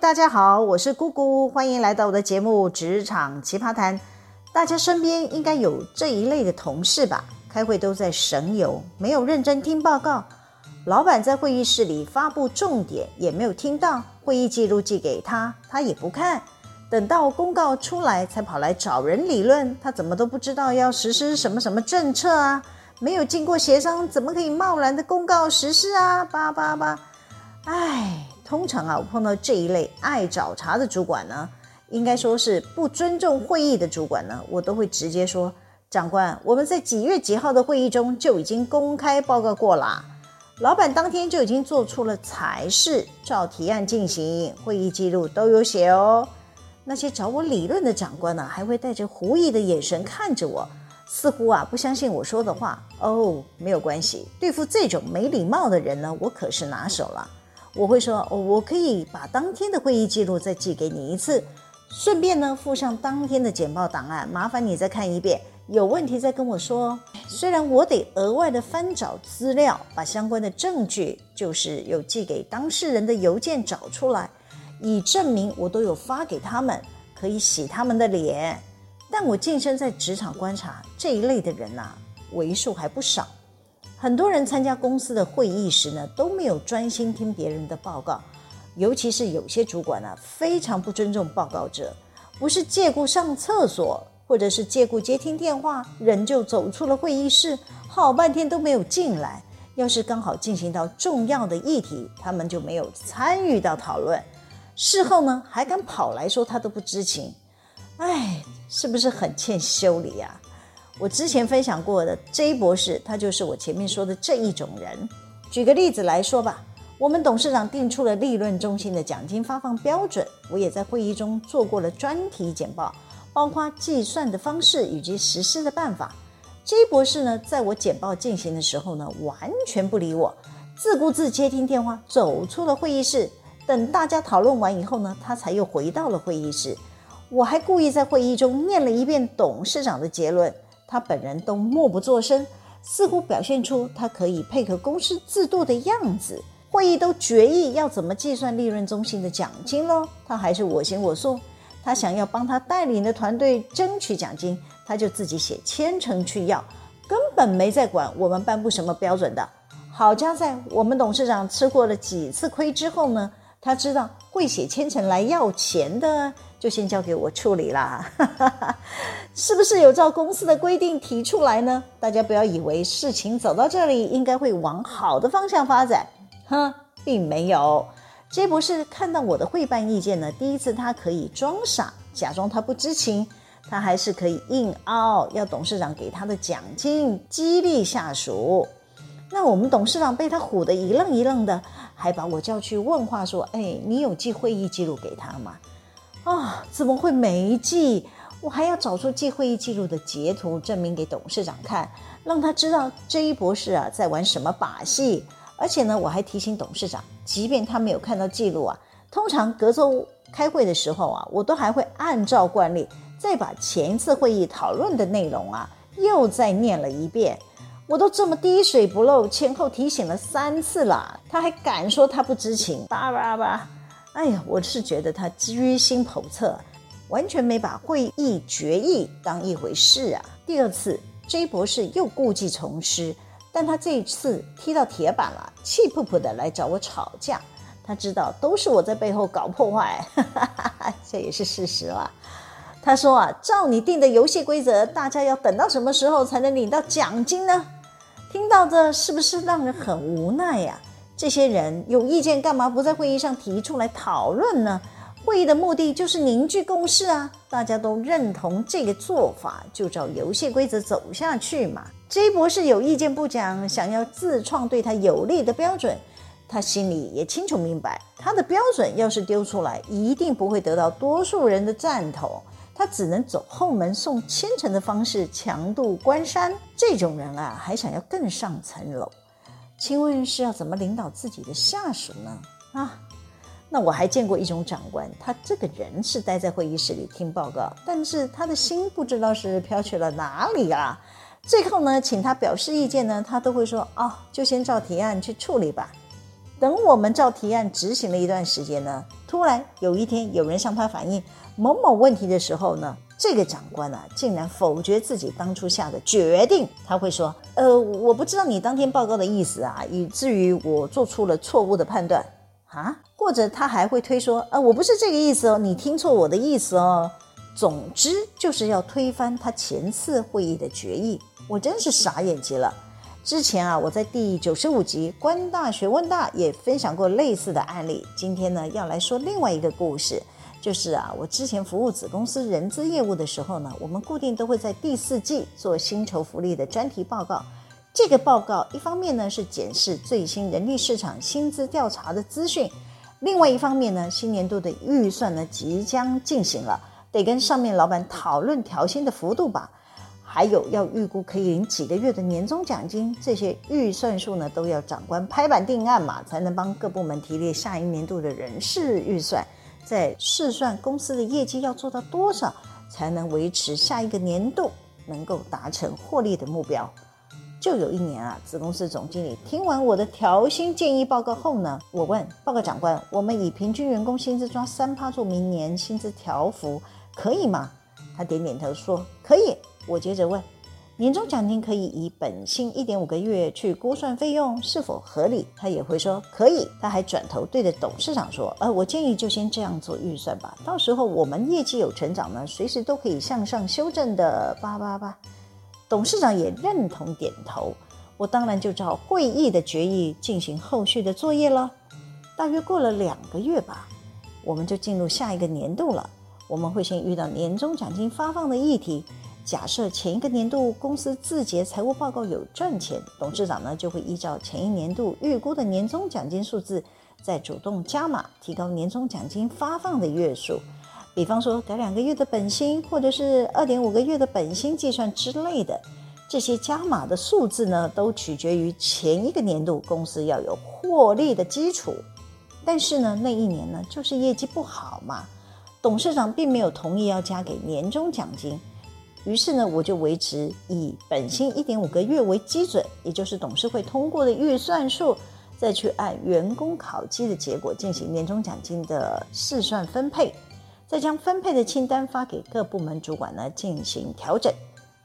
大家好，我是姑姑，欢迎来到我的节目《职场奇葩谈》。大家身边应该有这一类的同事吧？开会都在神游，没有认真听报告。老板在会议室里发布重点，也没有听到。会议记录寄给他，他也不看。等到公告出来，才跑来找人理论。他怎么都不知道要实施什么什么政策啊？没有经过协商，怎么可以贸然的公告实施啊？叭叭叭！哎。通常啊，我碰到这一类爱找茬的主管呢，应该说是不尊重会议的主管呢，我都会直接说：长官，我们在几月几号的会议中就已经公开报告过了，老板当天就已经做出了裁示，照提案进行，会议记录都有写哦。那些找我理论的长官呢，还会带着狐疑的眼神看着我，似乎啊不相信我说的话。哦，没有关系，对付这种没礼貌的人呢，我可是拿手了。我会说，哦，我可以把当天的会议记录再寄给你一次，顺便呢附上当天的简报档案，麻烦你再看一遍，有问题再跟我说。虽然我得额外的翻找资料，把相关的证据，就是有寄给当事人的邮件找出来，以证明我都有发给他们，可以洗他们的脸。但我近身在职场观察这一类的人呐、为数还不少。很多人参加公司的会议时呢，都没有专心听别人的报告，尤其是有些主管呢、非常不尊重报告者，不是借故上厕所，或者是借故接听电话，人就走出了会议室，好半天都没有进来。要是刚好进行到重要的议题，他们就没有参与到讨论，事后呢，还敢跑来说他都不知情，哎，是不是很欠修理呀、我之前分享过的 J 博士，他就是我前面说的这一种人。举个例子来说吧，我们董事长定出了利润中心的奖金发放标准，我也在会议中做过了专题简报，包括计算的方式以及实施的办法。J 博士呢，在我简报进行的时候呢，完全不理我，自顾自接听电话，走出了会议室。等大家讨论完以后呢，他才又回到了会议室。我还故意在会议中念了一遍董事长的结论。他本人都默不作声，似乎表现出他可以配合公司制度的样子。会议都决议要怎么计算利润中心的奖金喽，他还是我行我素。他想要帮他带领的团队争取奖金，他就自己写千层去要，根本没在管我们颁布什么标准的。好家在我们董事长吃过了几次亏之后呢，他知道会写千层来要钱的。就先交给我处理啦，是不是有照公司的规定提出来呢？大家不要以为事情走到这里应该会往好的方向发展，哼，并没有。J 博士看到我的会办意见呢，第一次他可以装傻，假装他不知情，他还是可以硬凹，要董事长给他的奖金激励下属。那我们董事长被他唬得一愣一愣的，还把我叫去问话说：“哎，你有寄会议记录给他吗？”啊、怎么会没寄？我还要找出记会议记录的截图，证明给董事长看，让他知道 J 博士啊在玩什么把戏。而且呢，我还提醒董事长，即便他没有看到记录啊，通常隔周开会的时候啊，我都还会按照惯例再把前一次会议讨论的内容啊又再念了一遍。我都这么滴水不漏，前后提醒了三次了，他还敢说他不知情？叭叭叭！哎呀，我是觉得他居心叵测，完全没把会议决议当一回事啊。第二次，J 博士又故技重施，但他这一次踢到铁板了，气扑扑的来找我吵架。他知道都是我在背后搞破坏，哈哈哈哈，这也是事实了。他说啊，照你定的游戏规则，大家要等到什么时候才能领到奖金呢？听到这是不是让人很无奈呀？这些人有意见，干嘛不在会议上提出来讨论呢？会议的目的就是凝聚共识啊！大家都认同这个做法，就照游戏规则走下去嘛。J 博士有意见不讲，想要自创对他有利的标准，他心里也清楚明白，他的标准要是丢出来，一定不会得到多数人的赞同，他只能走后门送千层的方式强渡关山。这种人啊，还想要更上层楼。请问是要怎么领导自己的下属呢？啊，那我还见过一种长官，他这个人是待在会议室里听报告，但是他的心不知道是飘去了哪里啊。最后呢，请他表示意见呢，他都会说哦，就先照提案去处理吧。等我们照提案执行了一段时间呢，突然有一天有人向他反映某某问题的时候呢，这个长官啊竟然否决自己当初下的决定。他会说：“呃，我不知道你当天报告的意思啊，以至于我做出了错误的判断啊。”或者他还会推说：“呃，我不是这个意思哦，你听错我的意思哦。”总之就是要推翻他前次会议的决议。我真是傻眼极了。之前啊，我在第九十五集《观大学问大》也分享过类似的案例。今天呢，要来说另外一个故事，就是啊，我之前服务子公司人资业务的时候呢，我们固定都会在第四季做薪酬福利的专题报告。这个报告一方面呢是检视最新人力市场薪资调查的资讯，另外一方面呢，新年度的预算呢即将进行了，得跟上面老板讨论调薪的幅度吧。还有要预估可以领几个月的年终奖金，这些预算数呢都要长官拍板定案嘛，才能帮各部门提列下一年度的人事预算，在试算公司的业绩要做到多少，才能维持下一个年度能够达成获利的目标。就有一年啊，子公司总经理听完我的调薪建议报告后呢，我问报告长官，我们以平均员工薪资抓三趴做明年薪资调幅，可以吗？他点点头说可以。我接着问，年终奖金可以以本薪一点五个月去估算费用是否合理？他也会说可以。他还转头对着董事长说：“呃，我建议就先这样做预算吧，到时候我们业绩有成长呢，随时都可以向上修正的。”叭叭叭，董事长也认同点头。我当然就照会议的决议进行后续的作业了。大约过了两个月吧，我们就进入下一个年度了。我们会先遇到年终奖金发放的议题。假设前一个年度公司自结财务报告有赚钱，董事长呢就会依照前一年度预估的年终奖金数字，再主动加码，提高年终奖金发放的月数。比方说改两个月的本薪，或者是二点五个月的本薪计算之类的。这些加码的数字呢，都取决于前一个年度公司要有获利的基础。但是呢，那一年呢就是业绩不好嘛，董事长并没有同意要加给年终奖金。于是呢，我就维持以本薪一点五个月为基准，也就是董事会通过的预算数，再去按员工考绩的结果进行年终奖金的试算分配，再将分配的清单发给各部门主管呢进行调整。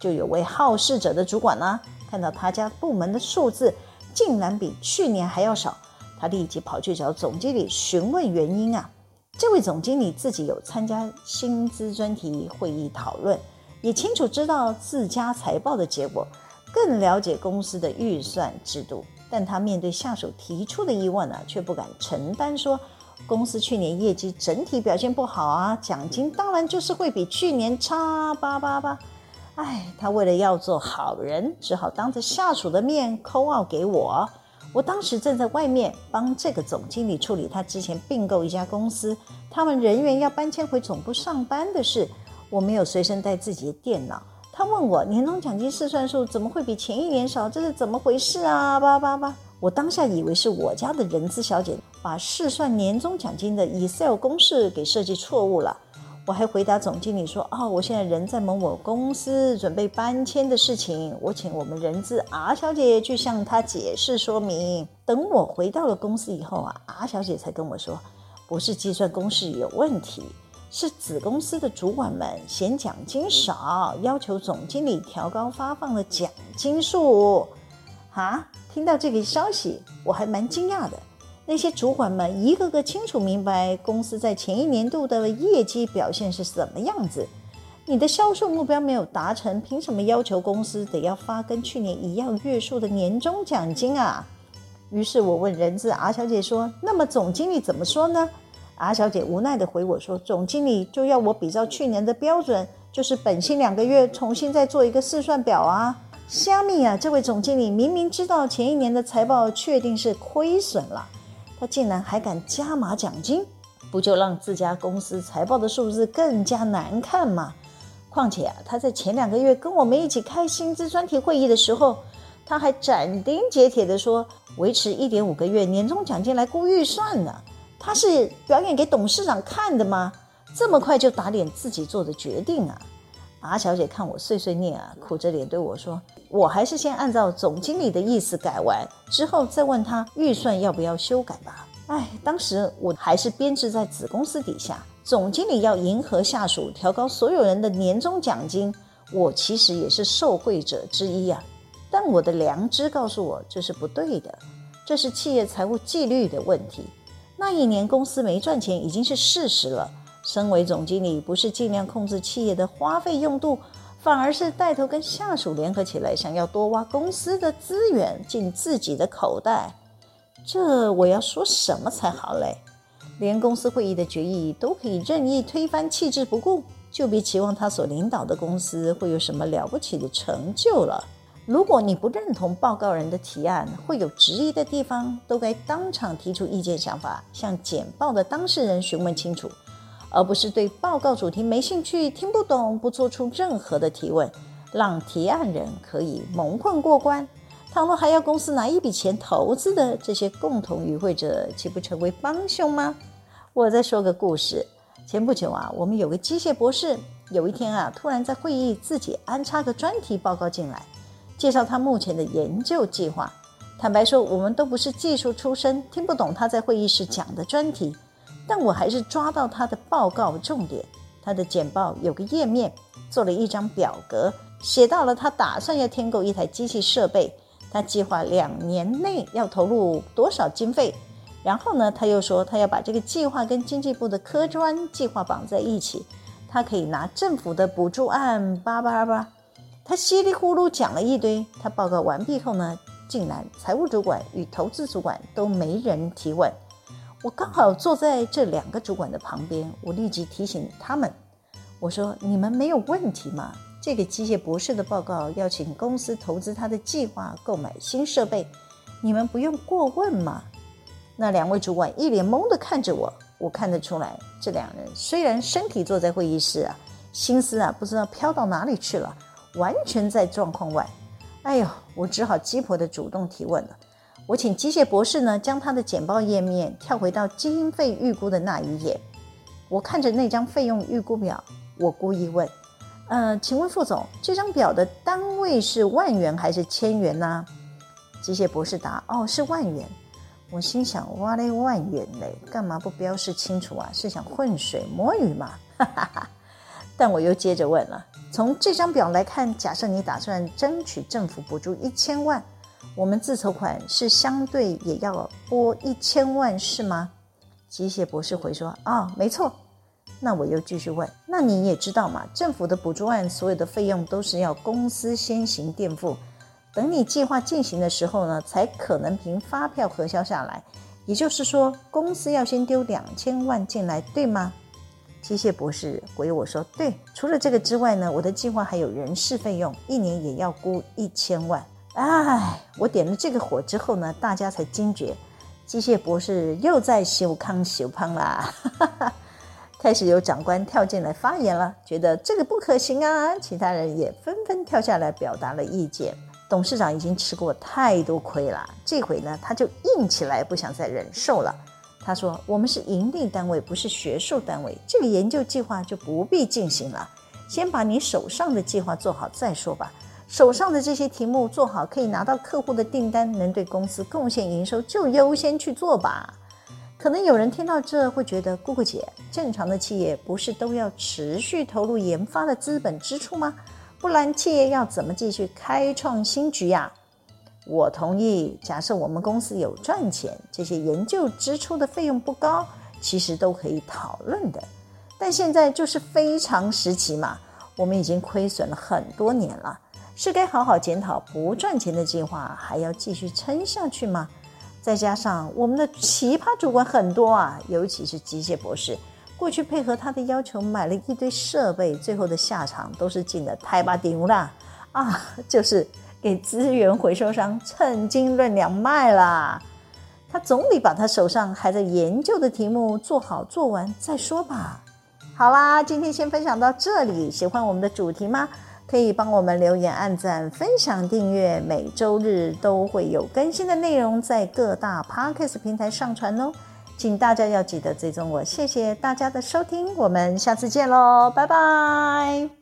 就有位好事者的主管呢，看到他家部门的数字竟然比去年还要少，他立即跑去找总经理询问原因啊。这位总经理自己有参加薪资专题会议讨论。也清楚知道自家财报的结果，更了解公司的预算制度，但他面对下属提出的疑问呢，却不敢承担说公司去年业绩整体表现不好啊，奖金当然就是会比去年差八八八。哎，他为了要做好人，只好当着下属的面 call out 给我。我当时正在外面帮这个总经理处理他之前并购一家公司，他们人员要搬迁回总部上班的事。我没有随身带自己的电脑，他问我年终奖金试算数怎么会比前一年少？这是怎么回事啊？叭叭叭！我当下以为是我家的人资小姐把试算年终奖金的 Excel 公式给设计错误了。我还回答总经理说：“哦，我现在人在某某公司准备搬迁的事情，我请我们人资 R 小姐去向他解释说明。”等我回到了公司以后啊，R 小姐才跟我说：“不是计算公式有问题。”是子公司的主管们嫌奖金少，要求总经理调高发放的奖金数。啊，听到这个消息，我还蛮惊讶的。那些主管们一个个清楚明白公司在前一年度的业绩表现是什么样子。你的销售目标没有达成，凭什么要求公司得要发跟去年一样月数的年终奖金啊？于是我问人资 R 小姐说：“那么总经理怎么说呢？” R 小姐无奈地回我说：“总经理就要我比照去年的标准，就是本薪两个月，重新再做一个试算表啊。”虾米啊！这位总经理明明知道前一年的财报确定是亏损了，他竟然还敢加码奖金，不就让自家公司财报的数字更加难看吗？况且啊，他在前两个月跟我们一起开薪资专题会议的时候，他还斩钉截铁地说，维持一点五个月年终奖金来估预算呢。他是表演给董事长看的吗？这么快就打脸自己做的决定啊阿小姐看我碎碎念啊，苦着脸对我说：“我还是先按照总经理的意思改完，之后再问他预算要不要修改吧。”哎，当时我还是编制在子公司底下，总经理要迎合下属，调高所有人的年终奖金，我其实也是受贿者之一啊。但我的良知告诉我，这是不对的，这是企业财务纪律的问题。那一年公司没赚钱已经是事实了。身为总经理，不是尽量控制企业的花费用度，反而是带头跟下属联合起来，想要多挖公司的资源进自己的口袋。这我要说什么才好嘞？连公司会议的决议都可以任意推翻弃之不顾，就别期望他所领导的公司会有什么了不起的成就了。如果你不认同报告人的提案，会有质疑的地方，都该当场提出意见想法，向简报的当事人询问清楚。而不是对报告主题没兴趣、听不懂，不做出任何的提问，让提案人可以蒙混过关。倘若还要公司拿一笔钱投资的这些共同与会者，岂不成为帮凶吗？我再说个故事。前不久啊，我们有个机械博士，有一天啊，突然在会议自己安插个专题报告进来，介绍他目前的研究计划。坦白说，我们都不是技术出身，听不懂他在会议室讲的专题。但我还是抓到他的报告重点。他的简报有个页面，做了一张表格，写到了他打算要添购一台机器设备，他计划两年内要投入多少经费。然后呢，他又说他要把这个计划跟经济部的科专计划绑在一起，他可以拿政府的补助案，叭叭叭。他稀里糊涂讲了一堆。他报告完毕后呢，竟然财务主管与投资主管都没人提问。我刚好坐在这两个主管的旁边，我立即提醒他们：“我说，你们没有问题吗？这个机械博士的报告要请公司投资他的计划，购买新设备，你们不用过问吗？”那两位主管一脸懵地看着我，我看得出来，这两人虽然身体坐在会议室啊，心思啊不知道飘到哪里去了，完全在状况外。哎呦，我只好鸡婆地主动提问了。我请机械博士呢，将他的简报页面跳回到经费预估的那一页。我看着那张费用预估表，我故意问：“呃，请问副总，这张表的单位是万元还是千元呢？”机械博士答：“哦，是万元。”我心想：“哇嘞，万元嘞，干嘛不标示清楚啊？是想浑水摸鱼吗？”哈哈哈。但我又接着问了：“从这张表来看，假设你打算争取政府补助一千万。”我们自筹款是相对也要拨一千万是吗？机械博士回说：啊、哦，没错。那我又继续问：那你也知道嘛，政府的补助案所有的费用都是要公司先行垫付，等你计划进行的时候呢，才可能凭发票核销下来。也就是说，公司要先丢两千万进来，对吗？机械博士回我说：对。除了这个之外呢，我的计划还有人事费用，一年也要估一千万。哎，我点了这个火之后呢，大家才惊觉，机械博士又在修康修胖啦。哈哈，开始有长官跳进来发言了，觉得这个不可行啊。其他人也纷纷跳下来表达了意见。董事长已经吃过太多亏了，这回呢，他就硬起来，不想再忍受了。他说：“我们是营利单位，不是学术单位，这个研究计划就不必进行了，先把你手上的计划做好再说吧。”手上的这些题目做好，可以拿到客户的订单，能对公司贡献营收，就优先去做吧。可能有人听到这会觉得，姑姑姐，正常的企业不是都要持续投入研发的资本支出吗？不然企业要怎么继续开创新局呀？我同意，假设我们公司有赚钱，这些研究支出的费用不高，其实都可以讨论的。但现在就是非常时期嘛，我们已经亏损了很多年了。是该好好检讨不赚钱的计划还要继续撑下去吗？再加上我们的奇葩主管很多啊，尤其是机械博士，过去配合他的要求买了一堆设备，最后的下场都是进了台巴顶啦啊，就是给资源回收商称斤论两卖啦。他总得把他手上还在研究的题目做好做完再说吧。好啦，今天先分享到这里，喜欢我们的主题吗？可以帮我们留言、按赞、分享、订阅，每周日都会有更新的内容在各大 Podcast 平台上传哦，请大家要记得追踪我。谢谢大家的收听，我们下次见喽，拜拜。